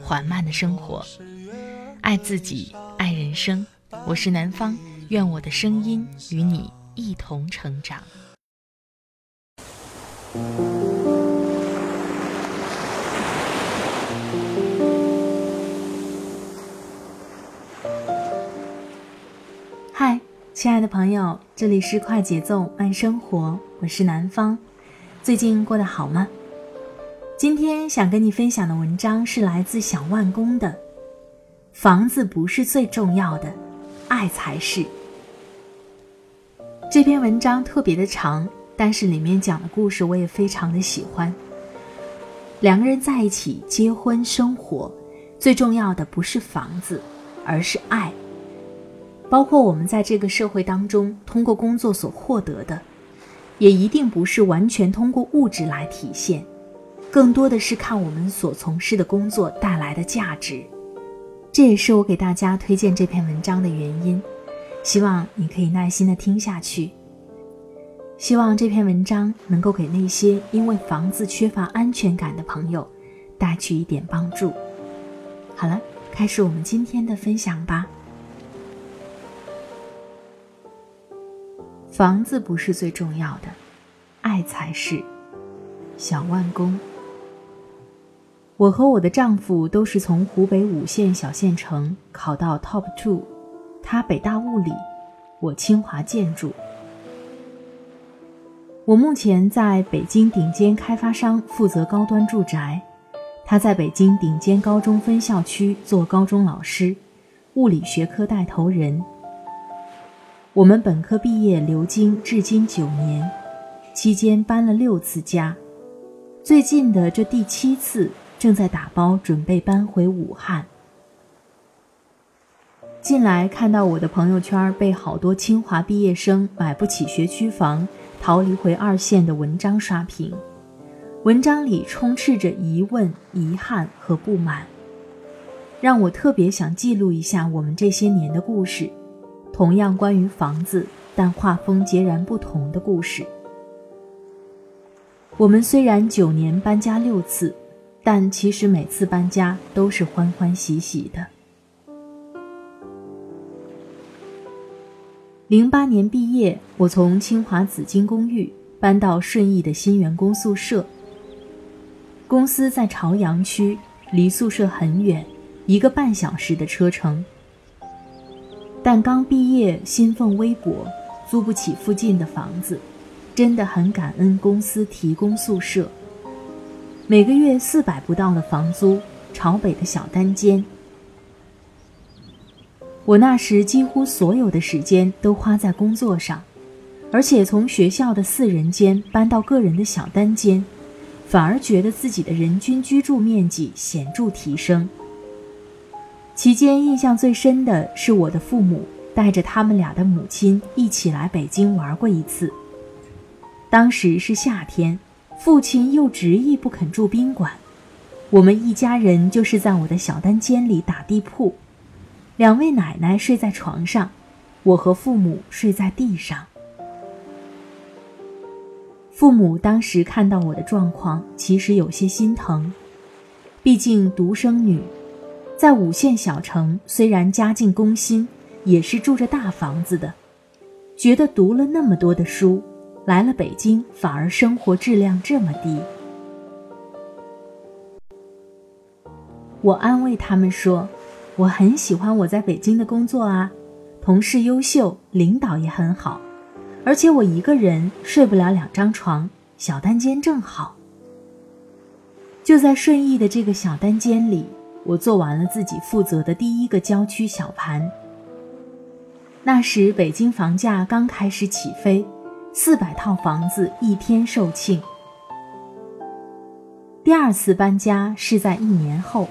缓慢的生活，爱自己，爱人生。我是南方，愿我的声音与你一同成长。嗨，亲爱的朋友，这里是快节奏慢生活，我是南方。最近过得好吗？今天想跟你分享的文章是来自小万公的《房子不是最重要的，爱才是》。这篇文章特别的长，但是里面讲的故事我也非常的喜欢。两个人在一起结婚生活，最重要的不是房子，而是爱。包括我们在这个社会当中通过工作所获得的，也一定不是完全通过物质来体现，更多的是看我们所从事的工作带来的价值。这也是我给大家推荐这篇文章的原因，希望你可以耐心的听下去。希望这篇文章能够给那些因为房子缺乏安全感的朋友带去一点帮助。好了，开始我们今天的分享吧。房子不是最重要的，爱才是。小万工，我和我的丈夫都是从湖北五线小县城考到 Top Two，他北大物理，我清华建筑。我目前在北京顶尖开发商负责高端住宅，他在北京顶尖高中分校区做高中老师，物理学科带头人。我们本科毕业留京至今九年，期间搬了六次家，最近的这第七次正在打包准备搬回武汉。近来看到我的朋友圈被好多清华毕业生买不起学区房，逃离回二线的文章刷屏，文章里充斥着疑问、遗憾和不满，让我特别想记录一下我们这些年的故事。同样关于房子，但画风截然不同的故事。我们虽然九年搬家六次，但其实每次搬家都是欢欢喜喜的。零八年毕业，我从清华紫金公寓搬到顺义的新员工宿舍。公司在朝阳区，离宿舍很远，一个半小时的车程。但刚毕业，薪俸微薄，租不起附近的房子，真的很感恩公司提供宿舍。每个月四百不到的房租，朝北的小单间。我那时几乎所有的时间都花在工作上，而且从学校的四人间搬到个人的小单间，反而觉得自己的人均居住面积显著提升。期间印象最深的是我的父母带着他们俩的母亲一起来北京玩过一次。当时是夏天，父亲又执意不肯住宾馆，我们一家人就是在我的小单间里打地铺，两位奶奶睡在床上，我和父母睡在地上。父母当时看到我的状况，其实有些心疼，毕竟独生女。在五线小城，虽然家境工薪，也是住着大房子的。觉得读了那么多的书，来了北京反而生活质量这么低。我安慰他们说：“我很喜欢我在北京的工作啊，同事优秀，领导也很好，而且我一个人睡不了两张床，小单间正好。就在顺义的这个小单间里。”我做完了自己负责的第一个郊区小盘。那时北京房价刚开始起飞，四百套房子一天售罄。第二次搬家是在一年后，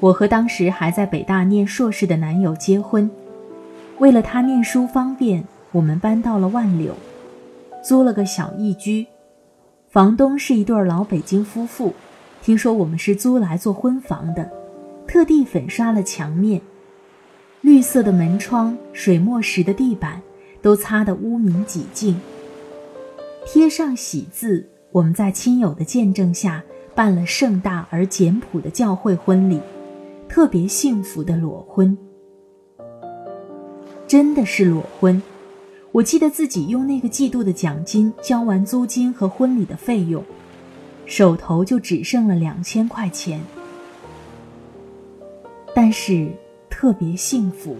我和当时还在北大念硕士的男友结婚。为了他念书方便，我们搬到了万柳，租了个小一居。房东是一对老北京夫妇，听说我们是租来做婚房的，特地粉刷了墙面，绿色的门窗、水墨石的地板都擦得乌名几净。贴上喜字，我们在亲友的见证下办了盛大而简朴的教会婚礼，特别幸福的裸婚。真的是裸婚，我记得自己用那个季度的奖金交完租金和婚礼的费用，手头就只剩了两千块钱。但是特别幸福，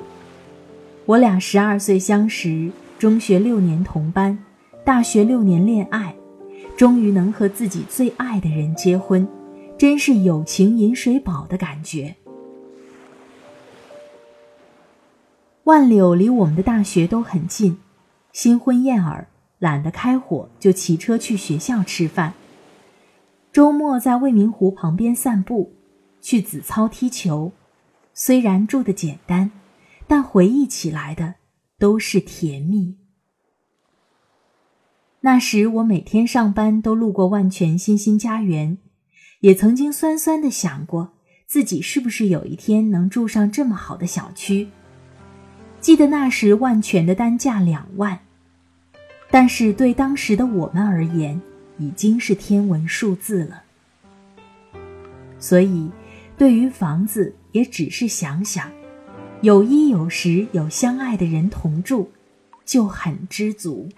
我俩十二岁相识，中学六年同班，大学六年恋爱，终于能和自己最爱的人结婚，真是友情饮水饱的感觉。万柳离我们的大学都很近，新婚燕尔，懒得开火，就骑车去学校吃饭。周末在未名湖旁边散步，去子操踢球。虽然住的简单，但回忆起来的都是甜蜜。那时我每天上班都路过万全新兴家园，也曾经酸酸的想过，自己是不是有一天能住上这么好的小区。记得那时万全的单价两万，但是对当时的我们而言，已经是天文数字了。所以，对于房子，也只是想想，有衣有食，有相爱的人同住，就很知足。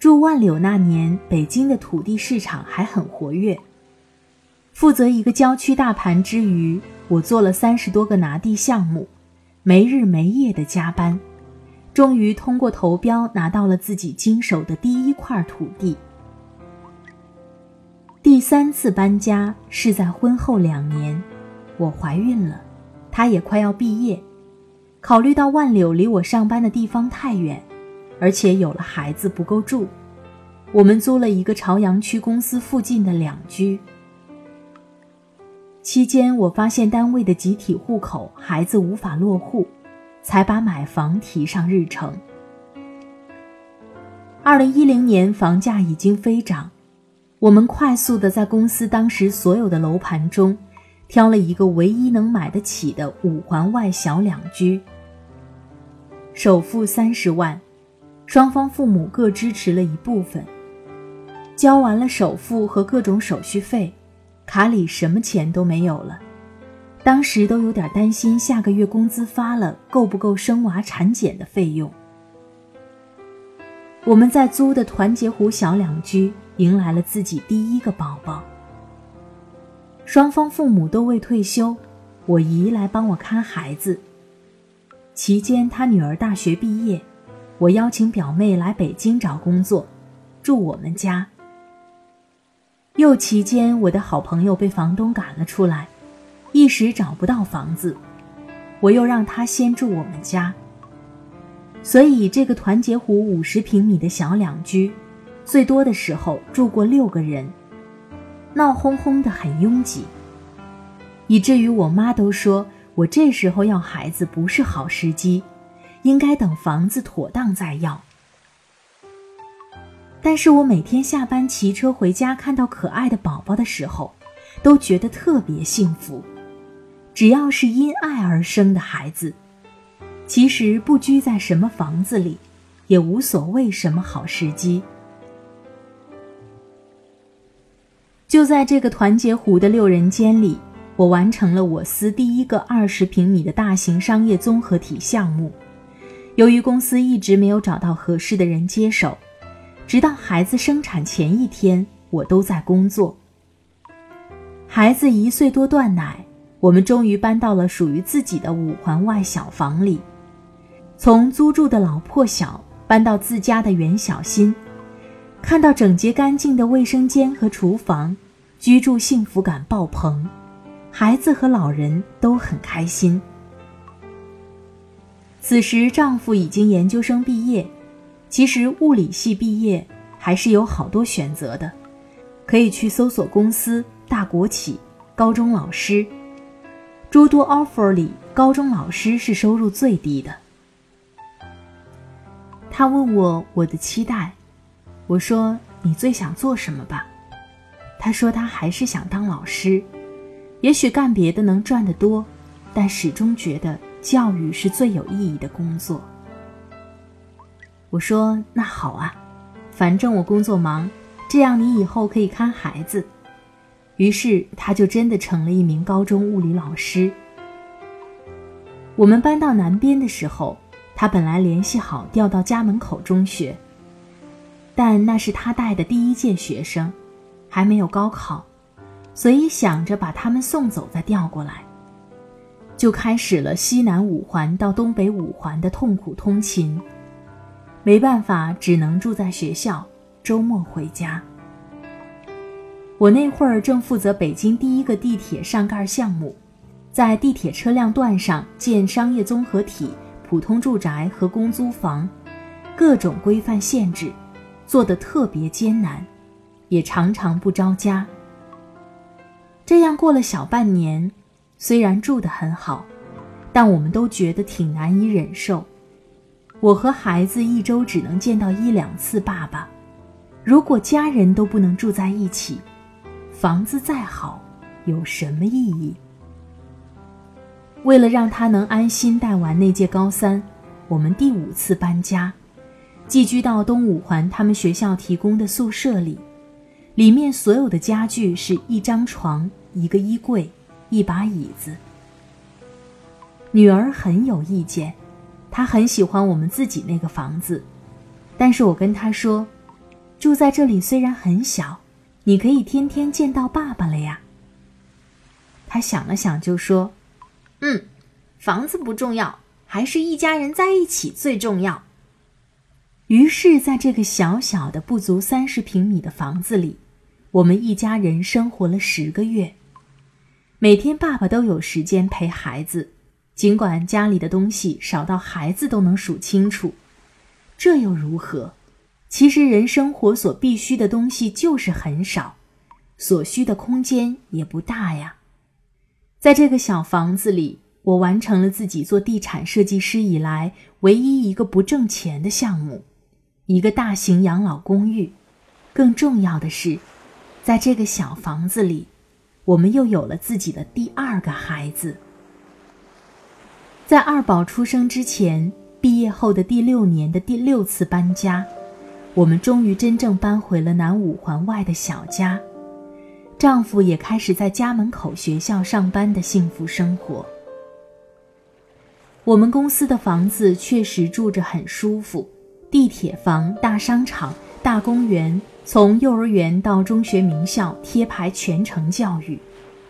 住万柳那年，北京的土地市场还很活跃。负责一个郊区大盘之余，我做了三十多个拿地项目，没日没夜的加班，终于通过投标拿到了自己经手的第一块土地。第三次搬家是在婚后两年，我怀孕了，他也快要毕业，考虑到万柳离我上班的地方太远，而且有了孩子不够住，我们租了一个朝阳区公司附近的两居。期间，我发现单位的集体户口孩子无法落户，才把买房提上日程。二零一零年房价已经飞涨，我们快速的在公司当时所有的楼盘中，挑了一个唯一能买得起的五环外小两居。首付三十万，双方父母各支持了一部分，交完了首付和各种手续费。卡里什么钱都没有了，当时都有点担心下个月工资发了够不够生娃产检的费用。我们在租的团结湖小两居迎来了自己第一个宝宝。双方父母都未退休，我姨来帮我看孩子。期间她女儿大学毕业，我邀请表妹来北京找工作，住我们家。又期间，我的好朋友被房东赶了出来，一时找不到房子，我又让他先住我们家。所以这个团结湖五十平米的小两居，最多的时候住过六个人，闹哄哄的很拥挤，以至于我妈都说我这时候要孩子不是好时机，应该等房子妥当再要。但是我每天下班骑车回家，看到可爱的宝宝的时候，都觉得特别幸福。只要是因爱而生的孩子，其实不拘在什么房子里，也无所谓什么好时机。就在这个团结湖的六人间里，我完成了我司第一个二十平米的大型商业综合体项目。由于公司一直没有找到合适的人接手。直到孩子生产前一天，我都在工作。孩子一岁多断奶，我们终于搬到了属于自己的五环外小房里。从租住的老破小搬到自家的原小新，看到整洁干净的卫生间和厨房，居住幸福感爆棚。孩子和老人都很开心。此时，丈夫已经研究生毕业。其实物理系毕业还是有好多选择的，可以去搜索公司大国企、高中老师。诸多 offer 里，高中老师是收入最低的。他问我我的期待，我说你最想做什么吧？他说他还是想当老师，也许干别的能赚得多，但始终觉得教育是最有意义的工作。我说那好啊，反正我工作忙，这样你以后可以看孩子。于是他就真的成了一名高中物理老师。我们搬到南边的时候，他本来联系好调到家门口中学，但那是他带的第一届学生，还没有高考，所以想着把他们送走再调过来，就开始了西南五环到东北五环的痛苦通勤。没办法，只能住在学校，周末回家。我那会儿正负责北京第一个地铁上盖项目，在地铁车辆段上建商业综合体、普通住宅和公租房，各种规范限制，做得特别艰难，也常常不着家。这样过了小半年，虽然住得很好，但我们都觉得挺难以忍受。我和孩子一周只能见到一两次爸爸，如果家人都不能住在一起。房子再好，有什么意义？为了让他能安心带完那届高三，我们第五次搬家，寄居到东五环他们学校提供的宿舍里，里面所有的家具是一张床、一个衣柜、一把椅子。女儿很有意见，她很喜欢我们自己那个房子，但是我跟她说，住在这里虽然很小。你可以天天见到爸爸了呀。他想了想，就说：“嗯，房子不重要，还是一家人在一起最重要。”于是，在这个小小的、不足三十平米的房子里，我们一家人生活了十个月。每天，爸爸都有时间陪孩子，尽管家里的东西少到孩子都能数清楚，这又如何？其实人生活所必需的东西就是很少，所需的空间也不大呀。在这个小房子里，我完成了自己做地产设计师以来唯一一个不挣钱的项目，一个大型养老公寓。更重要的是，在这个小房子里，我们又有了自己的第二个孩子。在二宝出生之前，毕业后的第六年的第六次搬家。我们终于真正搬回了南五环外的小家，丈夫也开始在家门口学校上班的幸福生活。我们公司的房子确实住着很舒服，地铁房、大商场、大公园，从幼儿园到中学、名校贴牌全程教育。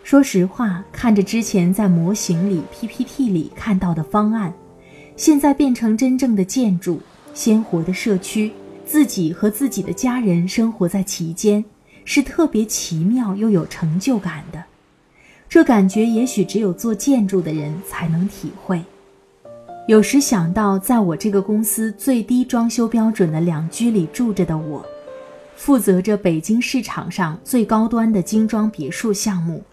说实话，看着之前在模型里、PPT 里看到的方案，现在变成真正的建筑，鲜活的社区。自己和自己的家人生活在其间，是特别奇妙又有成就感的。这感觉也许只有做建筑的人才能体会。有时想到，在我这个公司最低装修标准的两居里住着的我，负责着北京市场上最高端的精装别墅项目，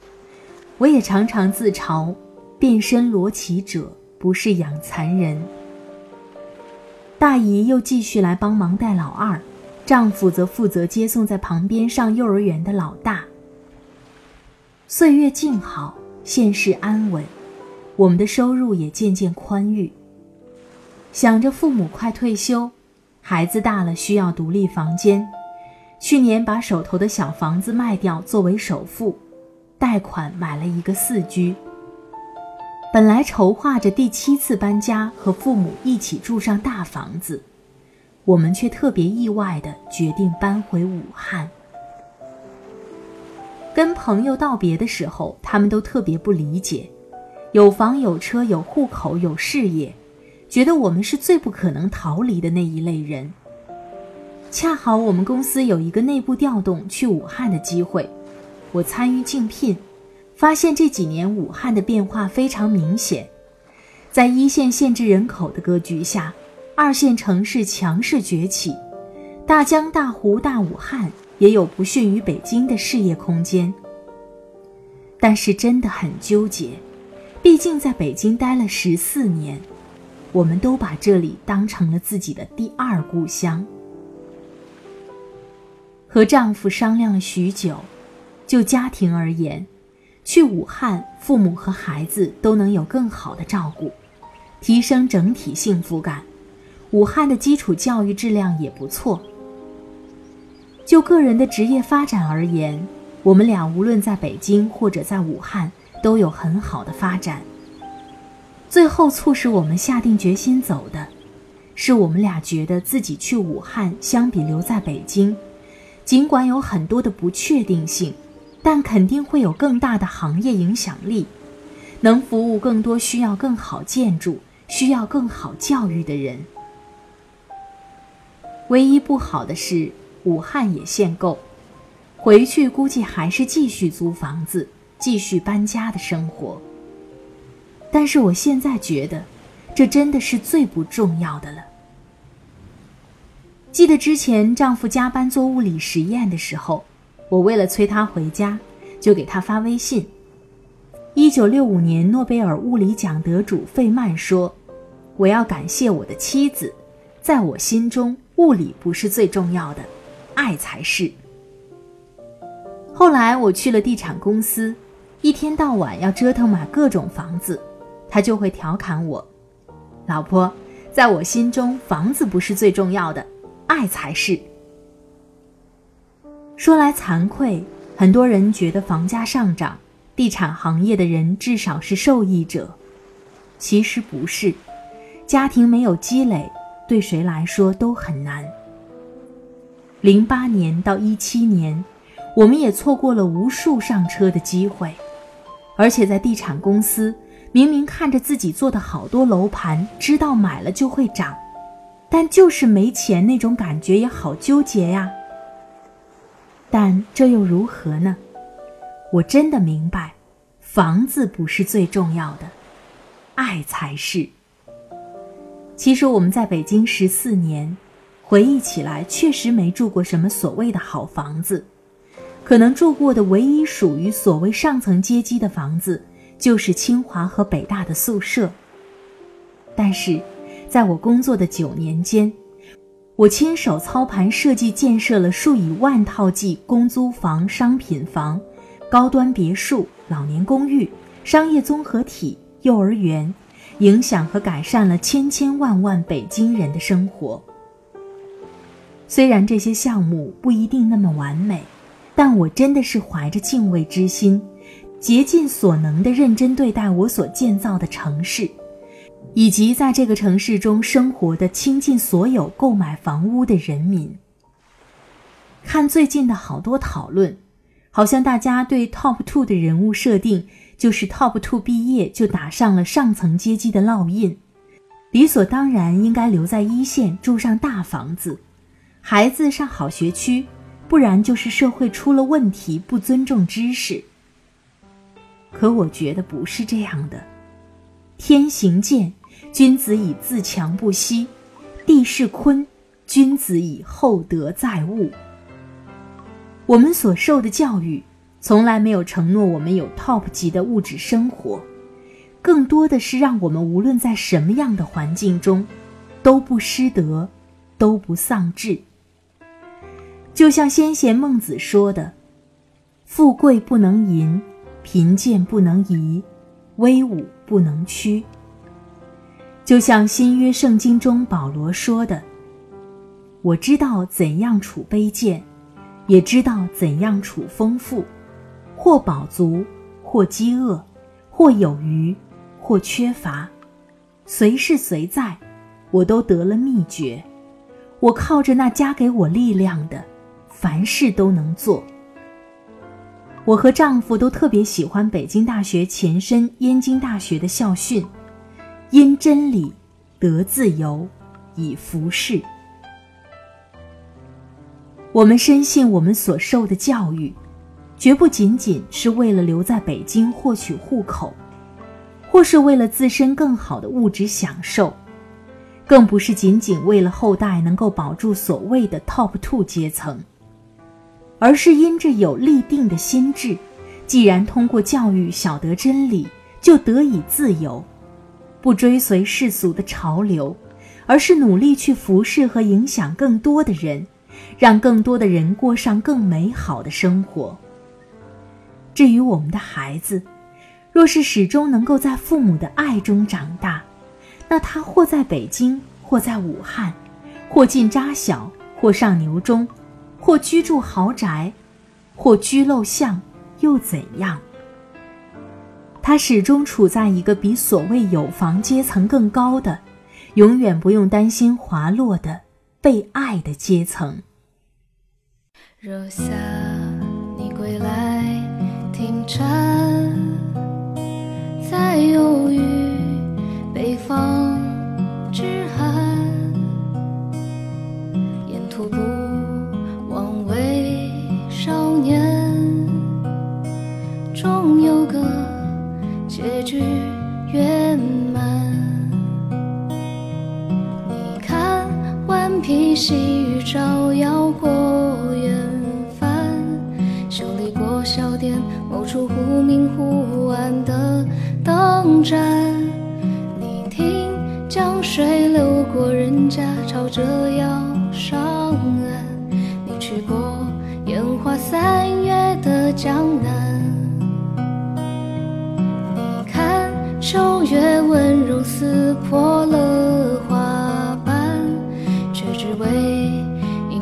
我也常常自嘲：变身罗绮者，不是养蚕人。大姨又继续来帮忙带老二，丈夫则负责接送在旁边上幼儿园的老大。岁月静好，现世安稳，我们的收入也渐渐宽裕。想着父母快退休，孩子大了需要独立房间，去年把手头的小房子卖掉作为首付，贷款买了一个四居。本来筹划着第七次搬家和父母一起住上大房子，我们却特别意外的决定搬回武汉。跟朋友道别的时候，他们都特别不理解，有房有车有户口有事业，觉得我们是最不可能逃离的那一类人。恰好我们公司有一个内部调动去武汉的机会，我参与竞聘。发现这几年武汉的变化非常明显，在一线限制人口的格局下，二线城市强势崛起，大江大湖大武汉也有不逊于北京的事业空间。但是真的很纠结，毕竟在北京待了十四年，我们都把这里当成了自己的第二故乡。和丈夫商量了许久，就家庭而言，去武汉，父母和孩子都能有更好的照顾，提升整体幸福感。武汉的基础教育质量也不错。就个人的职业发展而言，我们俩无论在北京或者在武汉都有很好的发展。最后促使我们下定决心走的，是我们俩觉得自己去武汉相比留在北京，尽管有很多的不确定性。但肯定会有更大的行业影响力，能服务更多需要更好建筑、需要更好教育的人。唯一不好的是，武汉也限购，回去估计还是继续租房子、继续搬家的生活。但是我现在觉得，这真的是最不重要的了。记得之前丈夫加班做物理实验的时候。我为了催他回家，就给他发微信。一九六五年诺贝尔物理奖得主费曼说：“我要感谢我的妻子，在我心中，物理不是最重要的，爱才是。”后来我去了地产公司，一天到晚要折腾买各种房子，他就会调侃我：“老婆，在我心中，房子不是最重要的，爱才是。”说来惭愧，很多人觉得房价上涨，地产行业的人至少是受益者。其实不是，家庭没有积累，对谁来说都很难。零八年到一七年，我们也错过了无数上车的机会，而且在地产公司，明明看着自己做的好多楼盘，知道买了就会涨，但就是没钱，那种感觉也好纠结呀。但这又如何呢？我真的明白，房子不是最重要的，爱才是。其实我们在北京十四年，回忆起来确实没住过什么所谓的好房子，可能住过的唯一属于所谓上层阶级的房子，就是清华和北大的宿舍。但是，在我工作的九年间，我亲手操盘设计建设了数以万套计公租房、商品房、高端别墅、老年公寓、商业综合体、幼儿园，影响和改善了千千万万北京人的生活。虽然这些项目不一定那么完美，但我真的是怀着敬畏之心，竭尽所能地认真对待我所建造的城市。以及在这个城市中生活的倾尽所有购买房屋的人民。看最近的好多讨论，好像大家对 Top Two 的人物设定就是 Top Two 毕业就打上了上层阶级的烙印，理所当然应该留在一线住上大房子，孩子上好学区，不然就是社会出了问题不尊重知识。可我觉得不是这样的，天行健。君子以自强不息，地势坤，君子以厚德载物。我们所受的教育，从来没有承诺我们有 top 级的物质生活，更多的是让我们无论在什么样的环境中，都不失德，都不丧志。就像先贤孟子说的：“富贵不能淫，贫贱不能移，威武不能屈。”就像新约圣经中保罗说的：“我知道怎样处卑贱，也知道怎样处丰富，或饱足，或饥饿，或有余，或缺乏，随是随在，我都得了秘诀。我靠着那加给我力量的，凡事都能做。”我和丈夫都特别喜欢北京大学前身燕京大学的校训。因真理得自由，以服事。我们深信，我们所受的教育，绝不仅仅是为了留在北京获取户口，或是为了自身更好的物质享受，更不是仅仅为了后代能够保住所谓的 top two 阶层，而是因着有立定的心智，既然通过教育晓得真理，就得以自由，不追随世俗的潮流，而是努力去服侍和影响更多的人，让更多的人过上更美好的生活。至于我们的孩子，若是始终能够在父母的爱中长大，那他或在北京，或在武汉，或进扎小，或上牛中，或居住豪宅，或居陋巷。又怎样？他始终处在一个比所谓有房阶层更高的、永远不用担心滑落的被爱的阶层。若夏你归来听蝉，在忧郁北方之寒，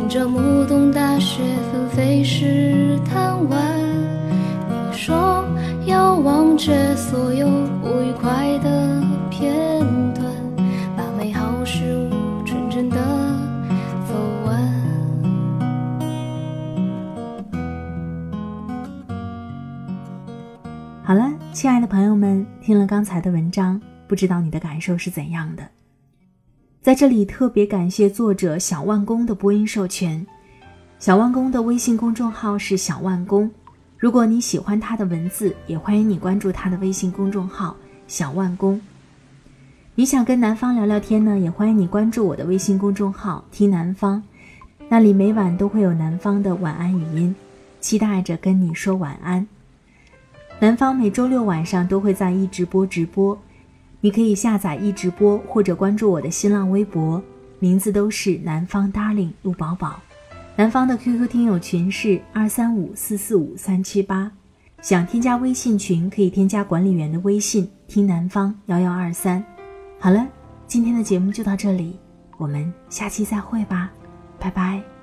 迎着暮冬大雪纷飞时贪玩。你说要忘却所有不愉快的片段，把美好事物纯真的走完。好了。亲爱的朋友们，听了刚才的文章，不知道你的感受是怎样的？在这里特别感谢作者小万工的播音授权。小万工的微信公众号是小万工，如果你喜欢他的文字，也欢迎你关注他的微信公众号小万工。你想跟南方聊聊天呢，也欢迎你关注我的微信公众号听南方，那里每晚都会有南方的晚安语音，期待着跟你说晚安。南方每周六晚上都会在一直播直播，你可以下载一直播或者关注我的新浪微博，名字都是南方 darling 陆宝宝。南方的 QQ 听友群是二三五四四五三七八，想添加微信群可以添加管理员的微信听南方幺幺二三。好了，今天的节目就到这里，我们下期再会吧，拜拜。